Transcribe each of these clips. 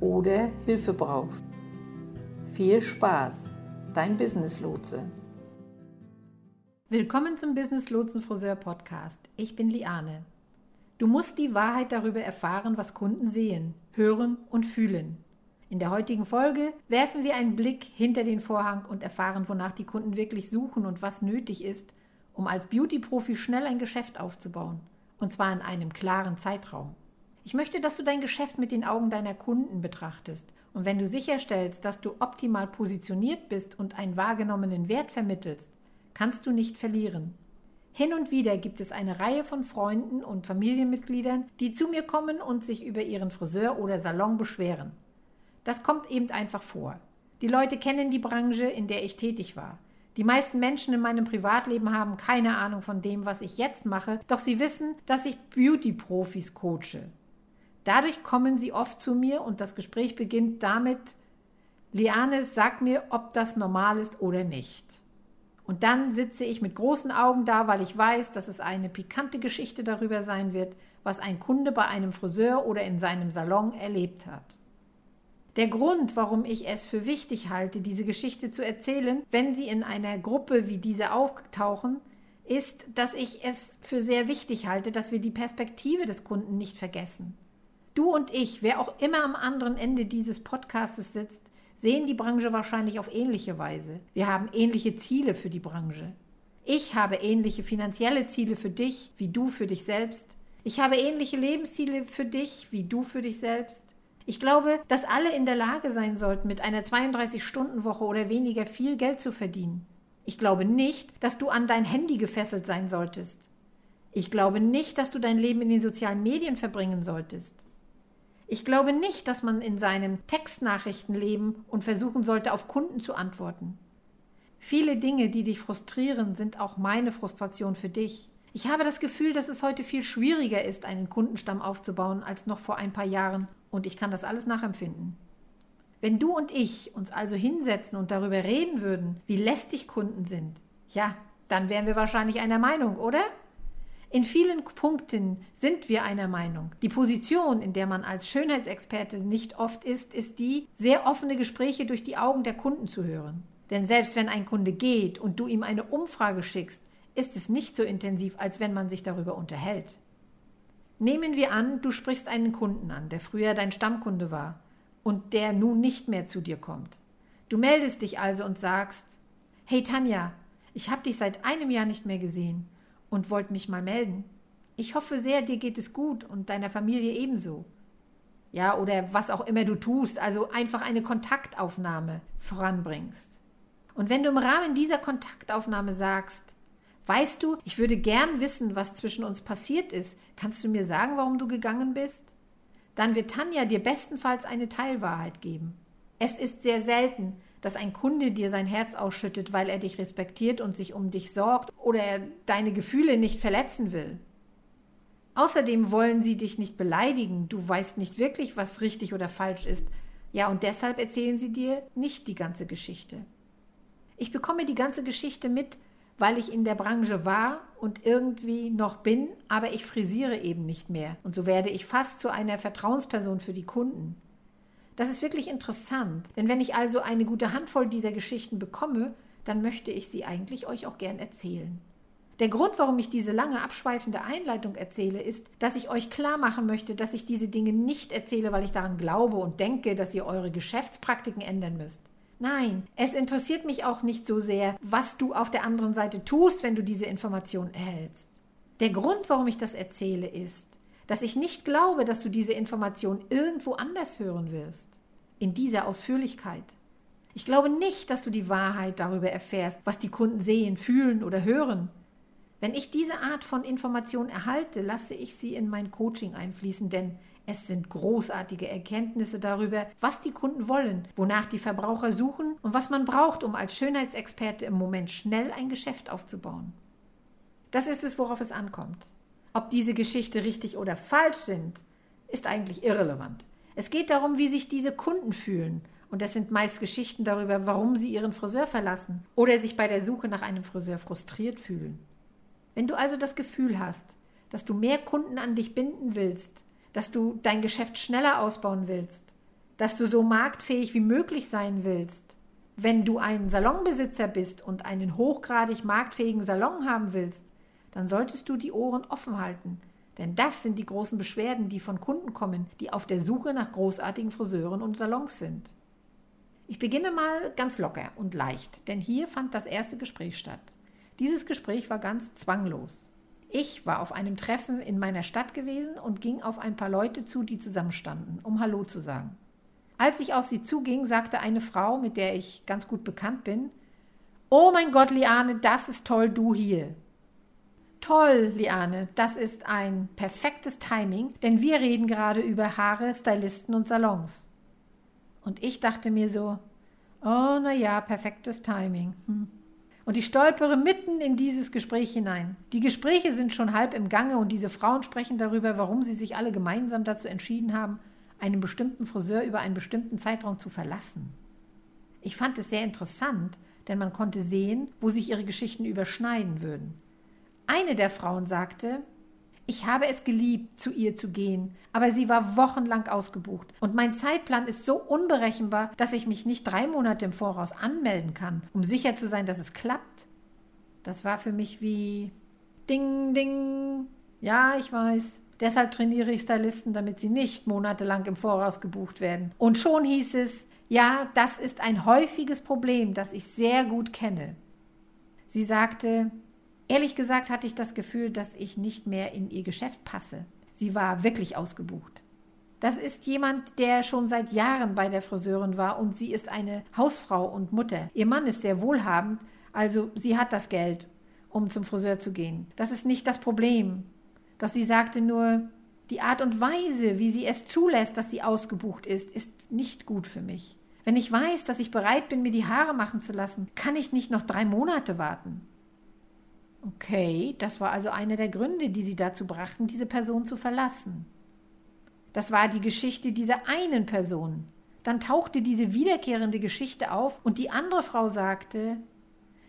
oder Hilfe brauchst. Viel Spaß, dein Business Lotse. Willkommen zum Business Lotsen Friseur Podcast. Ich bin Liane. Du musst die Wahrheit darüber erfahren, was Kunden sehen, hören und fühlen. In der heutigen Folge werfen wir einen Blick hinter den Vorhang und erfahren, wonach die Kunden wirklich suchen und was nötig ist, um als Beauty-Profi schnell ein Geschäft aufzubauen. Und zwar in einem klaren Zeitraum. Ich möchte, dass du dein Geschäft mit den Augen deiner Kunden betrachtest. Und wenn du sicherstellst, dass du optimal positioniert bist und einen wahrgenommenen Wert vermittelst, kannst du nicht verlieren. Hin und wieder gibt es eine Reihe von Freunden und Familienmitgliedern, die zu mir kommen und sich über ihren Friseur oder Salon beschweren. Das kommt eben einfach vor. Die Leute kennen die Branche, in der ich tätig war. Die meisten Menschen in meinem Privatleben haben keine Ahnung von dem, was ich jetzt mache, doch sie wissen, dass ich Beauty-Profis coache. Dadurch kommen sie oft zu mir und das Gespräch beginnt damit, Liane, sag mir, ob das normal ist oder nicht. Und dann sitze ich mit großen Augen da, weil ich weiß, dass es eine pikante Geschichte darüber sein wird, was ein Kunde bei einem Friseur oder in seinem Salon erlebt hat. Der Grund, warum ich es für wichtig halte, diese Geschichte zu erzählen, wenn sie in einer Gruppe wie diese auftauchen, ist, dass ich es für sehr wichtig halte, dass wir die Perspektive des Kunden nicht vergessen. Du und ich, wer auch immer am anderen Ende dieses Podcastes sitzt, sehen die Branche wahrscheinlich auf ähnliche Weise. Wir haben ähnliche Ziele für die Branche. Ich habe ähnliche finanzielle Ziele für dich, wie du für dich selbst. Ich habe ähnliche Lebensziele für dich, wie du für dich selbst. Ich glaube, dass alle in der Lage sein sollten, mit einer 32-Stunden-Woche oder weniger viel Geld zu verdienen. Ich glaube nicht, dass du an dein Handy gefesselt sein solltest. Ich glaube nicht, dass du dein Leben in den sozialen Medien verbringen solltest. Ich glaube nicht, dass man in seinem Textnachrichten leben und versuchen sollte, auf Kunden zu antworten. Viele Dinge, die dich frustrieren, sind auch meine Frustration für dich. Ich habe das Gefühl, dass es heute viel schwieriger ist, einen Kundenstamm aufzubauen, als noch vor ein paar Jahren, und ich kann das alles nachempfinden. Wenn du und ich uns also hinsetzen und darüber reden würden, wie lästig Kunden sind, ja, dann wären wir wahrscheinlich einer Meinung, oder? In vielen Punkten sind wir einer Meinung. Die Position, in der man als Schönheitsexperte nicht oft ist, ist die, sehr offene Gespräche durch die Augen der Kunden zu hören. Denn selbst wenn ein Kunde geht und du ihm eine Umfrage schickst, ist es nicht so intensiv, als wenn man sich darüber unterhält. Nehmen wir an, du sprichst einen Kunden an, der früher dein Stammkunde war und der nun nicht mehr zu dir kommt. Du meldest dich also und sagst, Hey Tanja, ich habe dich seit einem Jahr nicht mehr gesehen und wollte mich mal melden. Ich hoffe sehr, dir geht es gut und deiner Familie ebenso. Ja, oder was auch immer du tust, also einfach eine Kontaktaufnahme voranbringst. Und wenn du im Rahmen dieser Kontaktaufnahme sagst, weißt du, ich würde gern wissen, was zwischen uns passiert ist, kannst du mir sagen, warum du gegangen bist? Dann wird Tanja dir bestenfalls eine Teilwahrheit geben. Es ist sehr selten, dass ein Kunde dir sein Herz ausschüttet, weil er dich respektiert und sich um dich sorgt oder er deine Gefühle nicht verletzen will. Außerdem wollen sie dich nicht beleidigen, du weißt nicht wirklich, was richtig oder falsch ist, ja, und deshalb erzählen sie dir nicht die ganze Geschichte. Ich bekomme die ganze Geschichte mit, weil ich in der Branche war und irgendwie noch bin, aber ich frisiere eben nicht mehr. Und so werde ich fast zu einer Vertrauensperson für die Kunden. Das ist wirklich interessant, denn wenn ich also eine gute Handvoll dieser Geschichten bekomme, dann möchte ich sie eigentlich euch auch gern erzählen. Der Grund, warum ich diese lange abschweifende Einleitung erzähle, ist, dass ich euch klar machen möchte, dass ich diese Dinge nicht erzähle, weil ich daran glaube und denke, dass ihr eure Geschäftspraktiken ändern müsst. Nein, es interessiert mich auch nicht so sehr, was du auf der anderen Seite tust, wenn du diese Information erhältst. Der Grund, warum ich das erzähle, ist, dass ich nicht glaube, dass du diese Information irgendwo anders hören wirst. In dieser Ausführlichkeit. Ich glaube nicht, dass du die Wahrheit darüber erfährst, was die Kunden sehen, fühlen oder hören. Wenn ich diese Art von Information erhalte, lasse ich sie in mein Coaching einfließen, denn es sind großartige Erkenntnisse darüber, was die Kunden wollen, wonach die Verbraucher suchen und was man braucht, um als Schönheitsexperte im Moment schnell ein Geschäft aufzubauen. Das ist es, worauf es ankommt. Ob diese Geschichte richtig oder falsch sind, ist eigentlich irrelevant. Es geht darum, wie sich diese Kunden fühlen. Und das sind meist Geschichten darüber, warum sie ihren Friseur verlassen oder sich bei der Suche nach einem Friseur frustriert fühlen. Wenn du also das Gefühl hast, dass du mehr Kunden an dich binden willst, dass du dein Geschäft schneller ausbauen willst, dass du so marktfähig wie möglich sein willst, wenn du ein Salonbesitzer bist und einen hochgradig marktfähigen Salon haben willst, dann solltest du die Ohren offen halten. Denn das sind die großen Beschwerden, die von Kunden kommen, die auf der Suche nach großartigen Friseuren und Salons sind. Ich beginne mal ganz locker und leicht, denn hier fand das erste Gespräch statt. Dieses Gespräch war ganz zwanglos. Ich war auf einem Treffen in meiner Stadt gewesen und ging auf ein paar Leute zu, die zusammenstanden, um Hallo zu sagen. Als ich auf sie zuging, sagte eine Frau, mit der ich ganz gut bekannt bin, Oh mein Gott, Liane, das ist toll, du hier. Toll, Liane, das ist ein perfektes Timing, denn wir reden gerade über Haare, Stylisten und Salons. Und ich dachte mir so, oh na ja, perfektes Timing. Hm. Und ich stolpere mitten in dieses Gespräch hinein. Die Gespräche sind schon halb im Gange und diese Frauen sprechen darüber, warum sie sich alle gemeinsam dazu entschieden haben, einen bestimmten Friseur über einen bestimmten Zeitraum zu verlassen. Ich fand es sehr interessant, denn man konnte sehen, wo sich ihre Geschichten überschneiden würden. Eine der Frauen sagte, ich habe es geliebt, zu ihr zu gehen, aber sie war wochenlang ausgebucht und mein Zeitplan ist so unberechenbar, dass ich mich nicht drei Monate im Voraus anmelden kann, um sicher zu sein, dass es klappt. Das war für mich wie Ding, Ding. Ja, ich weiß. Deshalb trainiere ich Stylisten, damit sie nicht monatelang im Voraus gebucht werden. Und schon hieß es, ja, das ist ein häufiges Problem, das ich sehr gut kenne. Sie sagte, Ehrlich gesagt hatte ich das Gefühl, dass ich nicht mehr in ihr Geschäft passe. Sie war wirklich ausgebucht. Das ist jemand, der schon seit Jahren bei der Friseurin war und sie ist eine Hausfrau und Mutter. Ihr Mann ist sehr wohlhabend, also sie hat das Geld, um zum Friseur zu gehen. Das ist nicht das Problem. Doch sie sagte nur, die Art und Weise, wie sie es zulässt, dass sie ausgebucht ist, ist nicht gut für mich. Wenn ich weiß, dass ich bereit bin, mir die Haare machen zu lassen, kann ich nicht noch drei Monate warten. Okay, das war also einer der Gründe, die sie dazu brachten, diese Person zu verlassen. Das war die Geschichte dieser einen Person. Dann tauchte diese wiederkehrende Geschichte auf und die andere Frau sagte,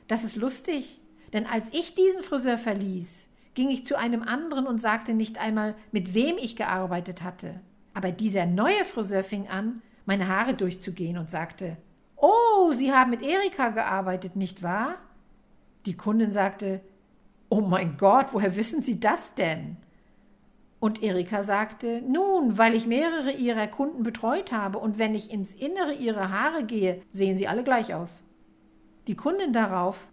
das ist lustig, denn als ich diesen Friseur verließ, ging ich zu einem anderen und sagte nicht einmal, mit wem ich gearbeitet hatte. Aber dieser neue Friseur fing an, meine Haare durchzugehen und sagte, Oh, Sie haben mit Erika gearbeitet, nicht wahr? Die Kundin sagte, Oh mein Gott, woher wissen Sie das denn? Und Erika sagte, nun, weil ich mehrere ihrer Kunden betreut habe und wenn ich ins Innere ihrer Haare gehe, sehen sie alle gleich aus. Die Kundin darauf,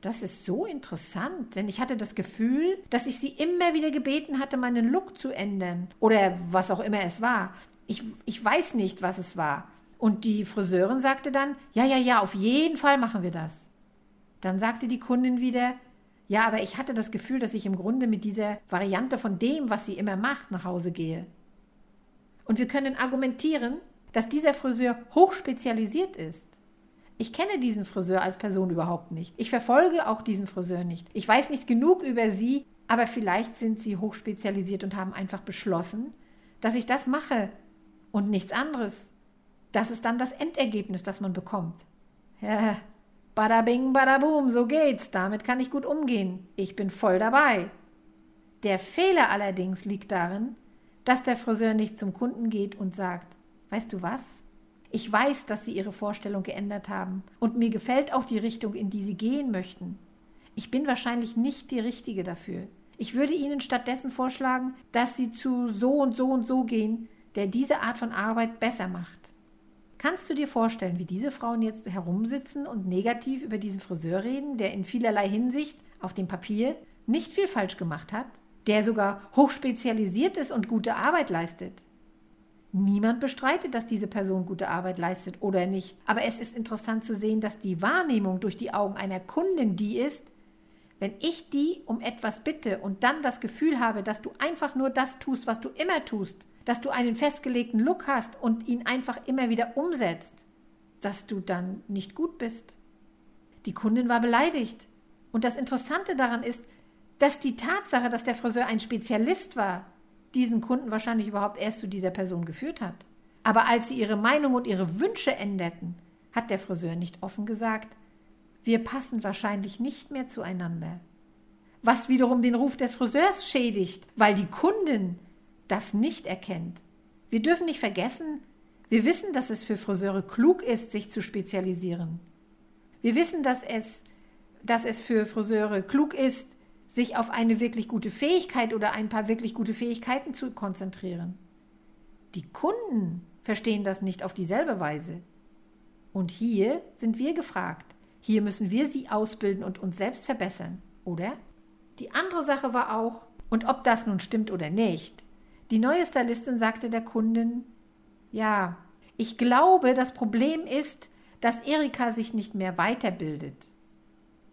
das ist so interessant, denn ich hatte das Gefühl, dass ich sie immer wieder gebeten hatte, meinen Look zu ändern oder was auch immer es war. Ich, ich weiß nicht, was es war. Und die Friseurin sagte dann, ja, ja, ja, auf jeden Fall machen wir das. Dann sagte die Kundin wieder, ja, aber ich hatte das Gefühl, dass ich im Grunde mit dieser Variante von dem, was sie immer macht, nach Hause gehe. Und wir können argumentieren, dass dieser Friseur hochspezialisiert ist. Ich kenne diesen Friseur als Person überhaupt nicht. Ich verfolge auch diesen Friseur nicht. Ich weiß nicht genug über sie, aber vielleicht sind sie hochspezialisiert und haben einfach beschlossen, dass ich das mache und nichts anderes. Das ist dann das Endergebnis, das man bekommt. Ja, Bada bing, bada boom, so geht's. Damit kann ich gut umgehen. Ich bin voll dabei. Der Fehler allerdings liegt darin, dass der Friseur nicht zum Kunden geht und sagt, weißt du was? Ich weiß, dass Sie Ihre Vorstellung geändert haben und mir gefällt auch die Richtung, in die Sie gehen möchten. Ich bin wahrscheinlich nicht die Richtige dafür. Ich würde Ihnen stattdessen vorschlagen, dass Sie zu so und so und so gehen, der diese Art von Arbeit besser macht. Kannst du dir vorstellen, wie diese Frauen jetzt herumsitzen und negativ über diesen Friseur reden, der in vielerlei Hinsicht auf dem Papier nicht viel falsch gemacht hat, der sogar hochspezialisiert ist und gute Arbeit leistet? Niemand bestreitet, dass diese Person gute Arbeit leistet oder nicht. Aber es ist interessant zu sehen, dass die Wahrnehmung durch die Augen einer Kundin die ist, wenn ich die um etwas bitte und dann das Gefühl habe, dass du einfach nur das tust, was du immer tust, dass du einen festgelegten Look hast und ihn einfach immer wieder umsetzt, dass du dann nicht gut bist. Die Kundin war beleidigt. Und das Interessante daran ist, dass die Tatsache, dass der Friseur ein Spezialist war, diesen Kunden wahrscheinlich überhaupt erst zu dieser Person geführt hat. Aber als sie ihre Meinung und ihre Wünsche änderten, hat der Friseur nicht offen gesagt, wir passen wahrscheinlich nicht mehr zueinander. Was wiederum den Ruf des Friseurs schädigt, weil die Kundin das nicht erkennt. Wir dürfen nicht vergessen, wir wissen, dass es für Friseure klug ist, sich zu spezialisieren. Wir wissen, dass es, dass es für Friseure klug ist, sich auf eine wirklich gute Fähigkeit oder ein paar wirklich gute Fähigkeiten zu konzentrieren. Die Kunden verstehen das nicht auf dieselbe Weise. Und hier sind wir gefragt. Hier müssen wir sie ausbilden und uns selbst verbessern, oder? Die andere Sache war auch, und ob das nun stimmt oder nicht, die neue Stylistin sagte der Kundin, ja, ich glaube, das Problem ist, dass Erika sich nicht mehr weiterbildet.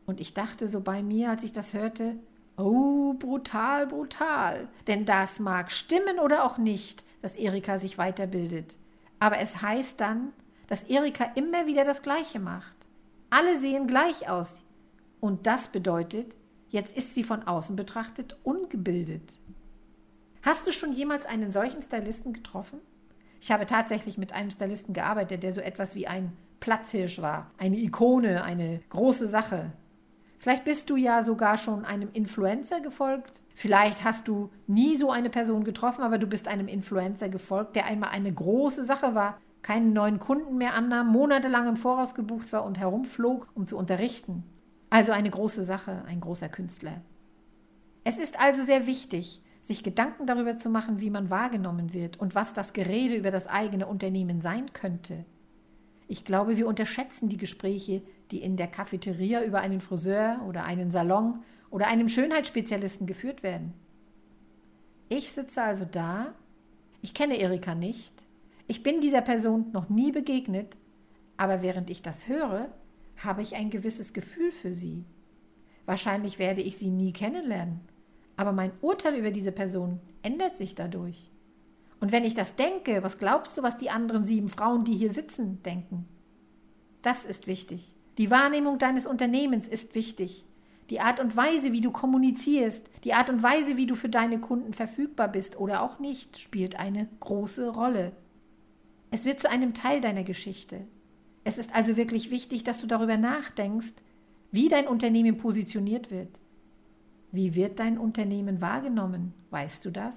Und ich dachte so bei mir, als ich das hörte, oh, brutal, brutal. Denn das mag stimmen oder auch nicht, dass Erika sich weiterbildet. Aber es heißt dann, dass Erika immer wieder das Gleiche macht. Alle sehen gleich aus. Und das bedeutet, jetzt ist sie von außen betrachtet ungebildet. Hast du schon jemals einen solchen Stylisten getroffen? Ich habe tatsächlich mit einem Stylisten gearbeitet, der so etwas wie ein Platzhirsch war, eine Ikone, eine große Sache. Vielleicht bist du ja sogar schon einem Influencer gefolgt. Vielleicht hast du nie so eine Person getroffen, aber du bist einem Influencer gefolgt, der einmal eine große Sache war, keinen neuen Kunden mehr annahm, monatelang im Voraus gebucht war und herumflog, um zu unterrichten. Also eine große Sache, ein großer Künstler. Es ist also sehr wichtig, sich Gedanken darüber zu machen, wie man wahrgenommen wird und was das Gerede über das eigene Unternehmen sein könnte. Ich glaube, wir unterschätzen die Gespräche, die in der Cafeteria über einen Friseur oder einen Salon oder einem Schönheitsspezialisten geführt werden. Ich sitze also da, ich kenne Erika nicht, ich bin dieser Person noch nie begegnet, aber während ich das höre, habe ich ein gewisses Gefühl für sie. Wahrscheinlich werde ich sie nie kennenlernen, aber mein Urteil über diese Person ändert sich dadurch. Und wenn ich das denke, was glaubst du, was die anderen sieben Frauen, die hier sitzen, denken? Das ist wichtig. Die Wahrnehmung deines Unternehmens ist wichtig. Die Art und Weise, wie du kommunizierst, die Art und Weise, wie du für deine Kunden verfügbar bist oder auch nicht, spielt eine große Rolle. Es wird zu einem Teil deiner Geschichte. Es ist also wirklich wichtig, dass du darüber nachdenkst, wie dein Unternehmen positioniert wird. Wie wird dein Unternehmen wahrgenommen? Weißt du das?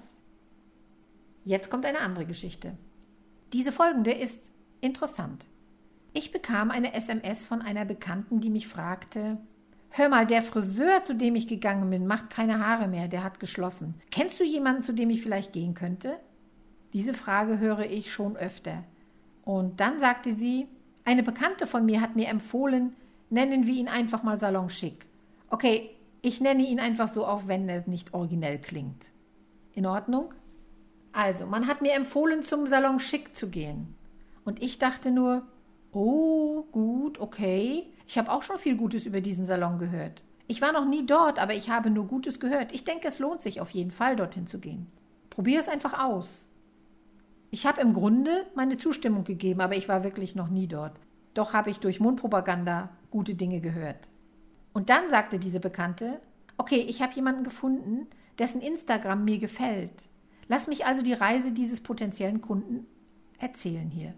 Jetzt kommt eine andere Geschichte. Diese folgende ist interessant. Ich bekam eine SMS von einer Bekannten, die mich fragte, Hör mal, der Friseur, zu dem ich gegangen bin, macht keine Haare mehr, der hat geschlossen. Kennst du jemanden, zu dem ich vielleicht gehen könnte? Diese Frage höre ich schon öfter. Und dann sagte sie, eine Bekannte von mir hat mir empfohlen, nennen wir ihn einfach mal Salon Schick. Okay, ich nenne ihn einfach so, auch wenn er nicht originell klingt. In Ordnung? Also, man hat mir empfohlen, zum Salon Schick zu gehen. Und ich dachte nur, Oh, gut, okay. Ich habe auch schon viel Gutes über diesen Salon gehört. Ich war noch nie dort, aber ich habe nur Gutes gehört. Ich denke, es lohnt sich auf jeden Fall, dorthin zu gehen. Probier es einfach aus. Ich habe im Grunde meine Zustimmung gegeben, aber ich war wirklich noch nie dort. Doch habe ich durch Mundpropaganda gute Dinge gehört. Und dann sagte diese Bekannte, okay, ich habe jemanden gefunden, dessen Instagram mir gefällt. Lass mich also die Reise dieses potenziellen Kunden erzählen hier.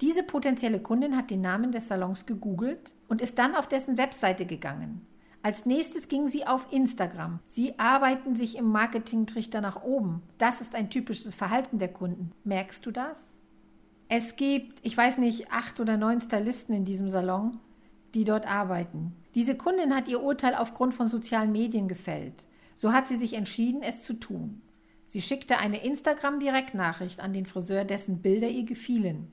Diese potenzielle Kundin hat den Namen des Salons gegoogelt und ist dann auf dessen Webseite gegangen. Als nächstes ging sie auf Instagram. Sie arbeiten sich im Marketingtrichter nach oben. Das ist ein typisches Verhalten der Kunden. Merkst du das? Es gibt, ich weiß nicht, acht oder neun Stylisten in diesem Salon. Die dort arbeiten. Diese Kundin hat ihr Urteil aufgrund von sozialen Medien gefällt. So hat sie sich entschieden, es zu tun. Sie schickte eine Instagram-Direktnachricht an den Friseur, dessen Bilder ihr gefielen.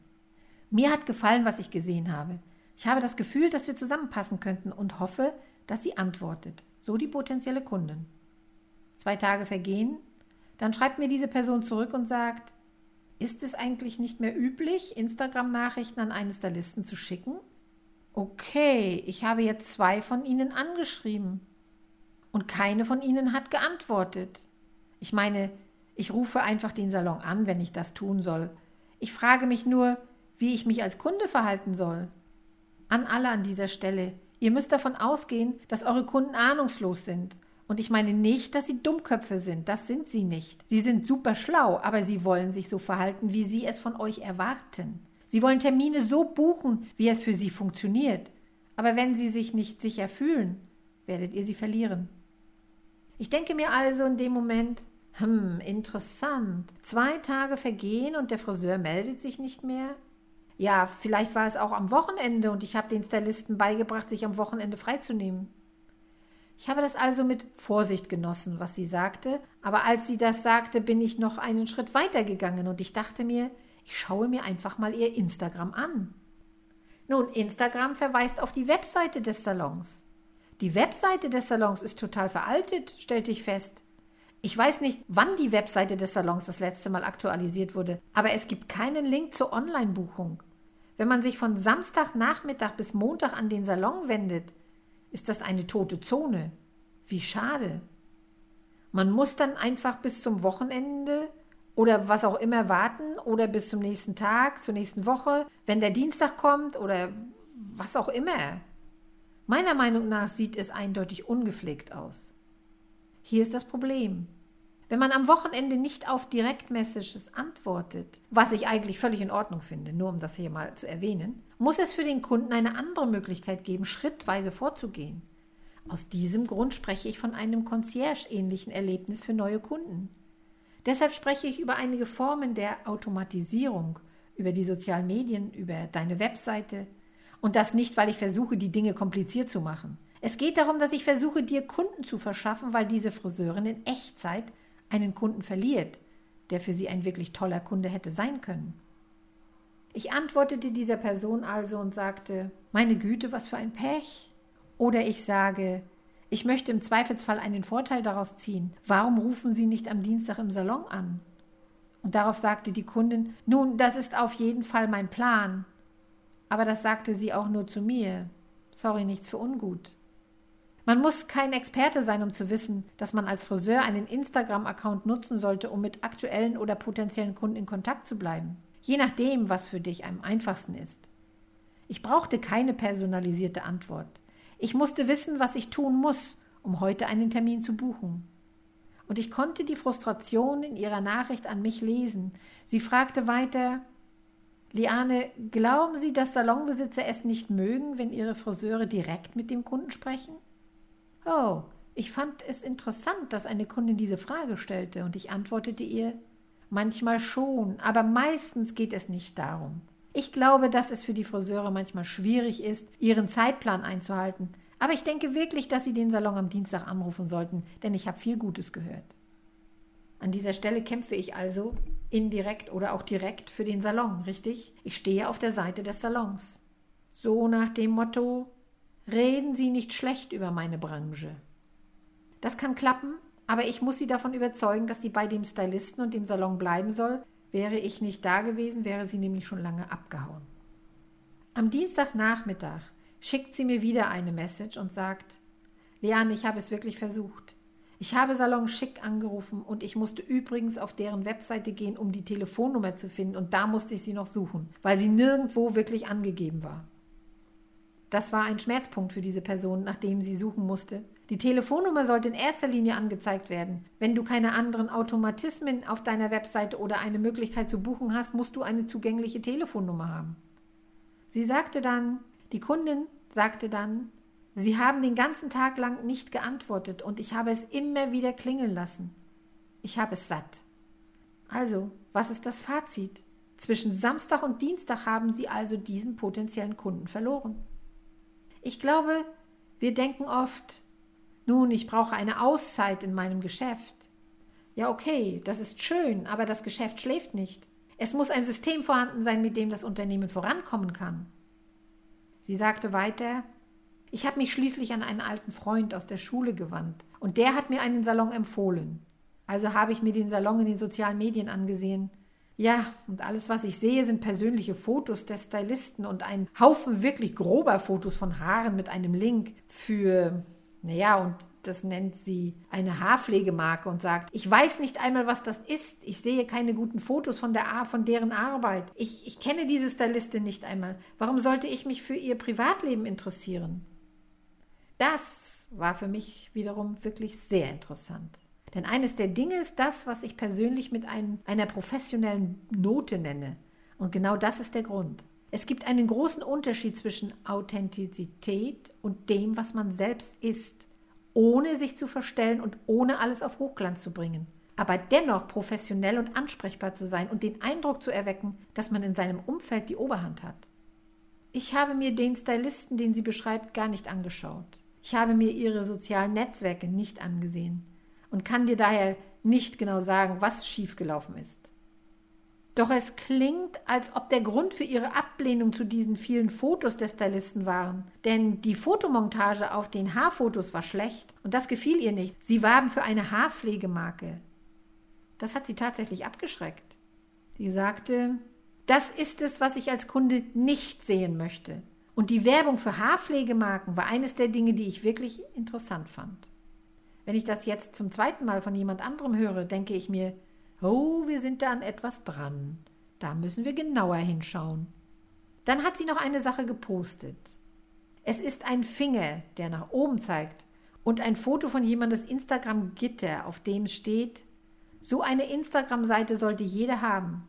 Mir hat gefallen, was ich gesehen habe. Ich habe das Gefühl, dass wir zusammenpassen könnten und hoffe, dass sie antwortet. So die potenzielle Kundin. Zwei Tage vergehen, dann schreibt mir diese Person zurück und sagt, ist es eigentlich nicht mehr üblich, Instagram-Nachrichten an einen Stylisten zu schicken? Okay, ich habe jetzt zwei von Ihnen angeschrieben und keine von Ihnen hat geantwortet. Ich meine, ich rufe einfach den Salon an, wenn ich das tun soll. Ich frage mich nur, wie ich mich als Kunde verhalten soll. An alle an dieser Stelle, ihr müsst davon ausgehen, dass eure Kunden ahnungslos sind und ich meine nicht, dass sie Dummköpfe sind, das sind sie nicht. Sie sind super schlau, aber sie wollen sich so verhalten, wie sie es von euch erwarten. Sie wollen Termine so buchen, wie es für sie funktioniert. Aber wenn sie sich nicht sicher fühlen, werdet ihr sie verlieren. Ich denke mir also in dem Moment, hm, interessant. Zwei Tage vergehen und der Friseur meldet sich nicht mehr. Ja, vielleicht war es auch am Wochenende und ich habe den Stylisten beigebracht, sich am Wochenende freizunehmen. Ich habe das also mit Vorsicht genossen, was sie sagte, aber als sie das sagte, bin ich noch einen Schritt weiter gegangen und ich dachte mir, ich schaue mir einfach mal ihr Instagram an. Nun, Instagram verweist auf die Webseite des Salons. Die Webseite des Salons ist total veraltet, stellte ich fest. Ich weiß nicht, wann die Webseite des Salons das letzte Mal aktualisiert wurde, aber es gibt keinen Link zur Online-Buchung. Wenn man sich von Samstagnachmittag bis Montag an den Salon wendet, ist das eine tote Zone. Wie schade. Man muss dann einfach bis zum Wochenende oder was auch immer warten oder bis zum nächsten Tag, zur nächsten Woche, wenn der Dienstag kommt oder was auch immer. Meiner Meinung nach sieht es eindeutig ungepflegt aus. Hier ist das Problem. Wenn man am Wochenende nicht auf Direktmessages antwortet, was ich eigentlich völlig in Ordnung finde, nur um das hier mal zu erwähnen, muss es für den Kunden eine andere Möglichkeit geben, schrittweise vorzugehen. Aus diesem Grund spreche ich von einem Concierge-ähnlichen Erlebnis für neue Kunden. Deshalb spreche ich über einige Formen der Automatisierung, über die sozialen Medien, über deine Webseite. Und das nicht, weil ich versuche, die Dinge kompliziert zu machen. Es geht darum, dass ich versuche, dir Kunden zu verschaffen, weil diese Friseurin in Echtzeit einen Kunden verliert, der für sie ein wirklich toller Kunde hätte sein können. Ich antwortete dieser Person also und sagte, meine Güte, was für ein Pech. Oder ich sage, ich möchte im Zweifelsfall einen Vorteil daraus ziehen. Warum rufen Sie nicht am Dienstag im Salon an? Und darauf sagte die Kundin, nun, das ist auf jeden Fall mein Plan. Aber das sagte sie auch nur zu mir. Sorry, nichts für ungut. Man muss kein Experte sein, um zu wissen, dass man als Friseur einen Instagram-Account nutzen sollte, um mit aktuellen oder potenziellen Kunden in Kontakt zu bleiben. Je nachdem, was für dich am einfachsten ist. Ich brauchte keine personalisierte Antwort. Ich musste wissen, was ich tun muss, um heute einen Termin zu buchen. Und ich konnte die Frustration in ihrer Nachricht an mich lesen. Sie fragte weiter Liane, glauben Sie, dass Salonbesitzer es nicht mögen, wenn ihre Friseure direkt mit dem Kunden sprechen? Oh, ich fand es interessant, dass eine Kundin diese Frage stellte, und ich antwortete ihr Manchmal schon, aber meistens geht es nicht darum. Ich glaube, dass es für die Friseure manchmal schwierig ist, ihren Zeitplan einzuhalten, aber ich denke wirklich, dass sie den Salon am Dienstag anrufen sollten, denn ich habe viel Gutes gehört. An dieser Stelle kämpfe ich also indirekt oder auch direkt für den Salon, richtig? Ich stehe auf der Seite des Salons. So nach dem Motto, Reden Sie nicht schlecht über meine Branche. Das kann klappen, aber ich muss Sie davon überzeugen, dass sie bei dem Stylisten und dem Salon bleiben soll. Wäre ich nicht da gewesen, wäre sie nämlich schon lange abgehauen. Am Dienstagnachmittag schickt sie mir wieder eine Message und sagt: Leanne, ich habe es wirklich versucht. Ich habe Salon Schick angerufen und ich musste übrigens auf deren Webseite gehen, um die Telefonnummer zu finden und da musste ich sie noch suchen, weil sie nirgendwo wirklich angegeben war. Das war ein Schmerzpunkt für diese Person, nach dem sie suchen musste. Die Telefonnummer sollte in erster Linie angezeigt werden. Wenn du keine anderen Automatismen auf deiner Webseite oder eine Möglichkeit zu buchen hast, musst du eine zugängliche Telefonnummer haben. Sie sagte dann, die Kundin sagte dann, Sie haben den ganzen Tag lang nicht geantwortet und ich habe es immer wieder klingeln lassen. Ich habe es satt. Also, was ist das Fazit? Zwischen Samstag und Dienstag haben Sie also diesen potenziellen Kunden verloren. Ich glaube, wir denken oft, nun, ich brauche eine Auszeit in meinem Geschäft. Ja, okay, das ist schön, aber das Geschäft schläft nicht. Es muss ein System vorhanden sein, mit dem das Unternehmen vorankommen kann. Sie sagte weiter, ich habe mich schließlich an einen alten Freund aus der Schule gewandt und der hat mir einen Salon empfohlen. Also habe ich mir den Salon in den sozialen Medien angesehen. Ja, und alles, was ich sehe, sind persönliche Fotos der Stylisten und ein Haufen wirklich grober Fotos von Haaren mit einem Link für, naja, und das nennt sie eine Haarpflegemarke und sagt, ich weiß nicht einmal, was das ist. Ich sehe keine guten Fotos von, der, von deren Arbeit. Ich, ich kenne diese Stylistin nicht einmal. Warum sollte ich mich für ihr Privatleben interessieren? Das war für mich wiederum wirklich sehr interessant. Denn eines der Dinge ist das, was ich persönlich mit ein, einer professionellen Note nenne. Und genau das ist der Grund. Es gibt einen großen Unterschied zwischen Authentizität und dem, was man selbst ist ohne sich zu verstellen und ohne alles auf Hochglanz zu bringen. Aber dennoch professionell und ansprechbar zu sein und den Eindruck zu erwecken, dass man in seinem Umfeld die Oberhand hat. Ich habe mir den Stylisten, den sie beschreibt, gar nicht angeschaut. Ich habe mir ihre sozialen Netzwerke nicht angesehen und kann dir daher nicht genau sagen, was schiefgelaufen ist. Doch es klingt, als ob der Grund für ihre Ablehnung zu diesen vielen Fotos der Stylisten waren. Denn die Fotomontage auf den Haarfotos war schlecht und das gefiel ihr nicht. Sie warben für eine Haarpflegemarke. Das hat sie tatsächlich abgeschreckt. Sie sagte, das ist es, was ich als Kunde nicht sehen möchte. Und die Werbung für Haarpflegemarken war eines der Dinge, die ich wirklich interessant fand. Wenn ich das jetzt zum zweiten Mal von jemand anderem höre, denke ich mir, Oh, wir sind da an etwas dran. Da müssen wir genauer hinschauen. Dann hat sie noch eine Sache gepostet. Es ist ein Finger, der nach oben zeigt, und ein Foto von jemandes Instagram-Gitter, auf dem steht, so eine Instagram-Seite sollte jeder haben.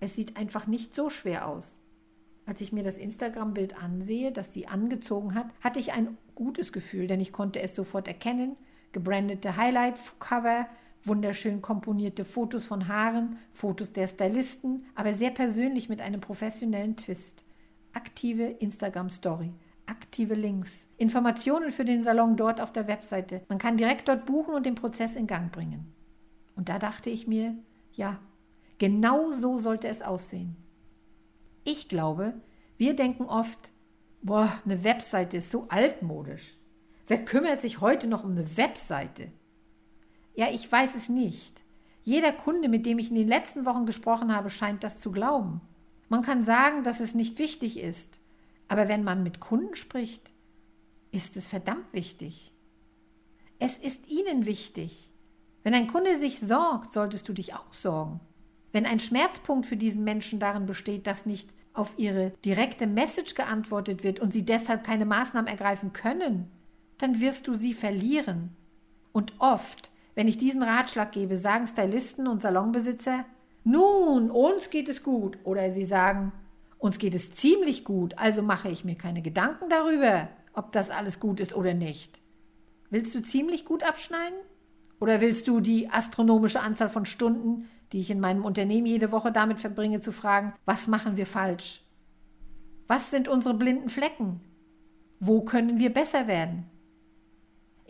Es sieht einfach nicht so schwer aus. Als ich mir das Instagram-Bild ansehe, das sie angezogen hat, hatte ich ein gutes Gefühl, denn ich konnte es sofort erkennen. Gebrandete Highlight-Cover, wunderschön komponierte Fotos von Haaren, Fotos der Stylisten, aber sehr persönlich mit einem professionellen Twist. Aktive Instagram-Story, aktive Links, Informationen für den Salon dort auf der Webseite. Man kann direkt dort buchen und den Prozess in Gang bringen. Und da dachte ich mir, ja, genau so sollte es aussehen. Ich glaube, wir denken oft, boah, eine Webseite ist so altmodisch. Wer kümmert sich heute noch um eine Webseite? Ja, ich weiß es nicht. Jeder Kunde, mit dem ich in den letzten Wochen gesprochen habe, scheint das zu glauben. Man kann sagen, dass es nicht wichtig ist, aber wenn man mit Kunden spricht, ist es verdammt wichtig. Es ist ihnen wichtig. Wenn ein Kunde sich sorgt, solltest du dich auch sorgen. Wenn ein Schmerzpunkt für diesen Menschen darin besteht, dass nicht auf ihre direkte Message geantwortet wird und sie deshalb keine Maßnahmen ergreifen können, dann wirst du sie verlieren. Und oft wenn ich diesen Ratschlag gebe, sagen Stylisten und Salonbesitzer, nun, uns geht es gut. Oder sie sagen, uns geht es ziemlich gut, also mache ich mir keine Gedanken darüber, ob das alles gut ist oder nicht. Willst du ziemlich gut abschneiden? Oder willst du die astronomische Anzahl von Stunden, die ich in meinem Unternehmen jede Woche damit verbringe, zu fragen, was machen wir falsch? Was sind unsere blinden Flecken? Wo können wir besser werden?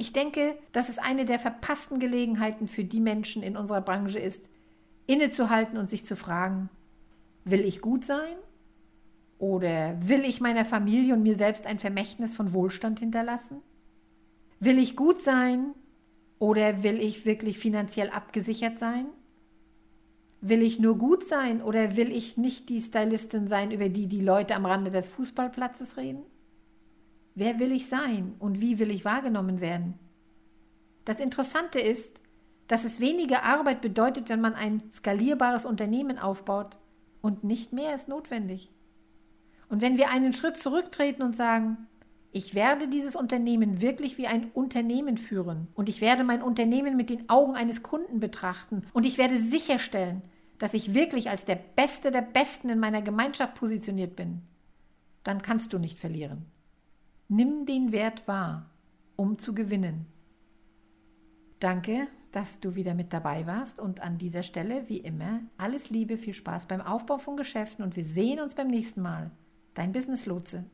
Ich denke, dass es eine der verpassten Gelegenheiten für die Menschen in unserer Branche ist, innezuhalten und sich zu fragen, will ich gut sein? Oder will ich meiner Familie und mir selbst ein Vermächtnis von Wohlstand hinterlassen? Will ich gut sein oder will ich wirklich finanziell abgesichert sein? Will ich nur gut sein oder will ich nicht die Stylistin sein, über die die Leute am Rande des Fußballplatzes reden? Wer will ich sein und wie will ich wahrgenommen werden? Das Interessante ist, dass es weniger Arbeit bedeutet, wenn man ein skalierbares Unternehmen aufbaut und nicht mehr ist notwendig. Und wenn wir einen Schritt zurücktreten und sagen, ich werde dieses Unternehmen wirklich wie ein Unternehmen führen und ich werde mein Unternehmen mit den Augen eines Kunden betrachten und ich werde sicherstellen, dass ich wirklich als der Beste der Besten in meiner Gemeinschaft positioniert bin, dann kannst du nicht verlieren. Nimm den Wert wahr, um zu gewinnen. Danke, dass du wieder mit dabei warst und an dieser Stelle, wie immer, alles Liebe, viel Spaß beim Aufbau von Geschäften und wir sehen uns beim nächsten Mal. Dein Business Lotse.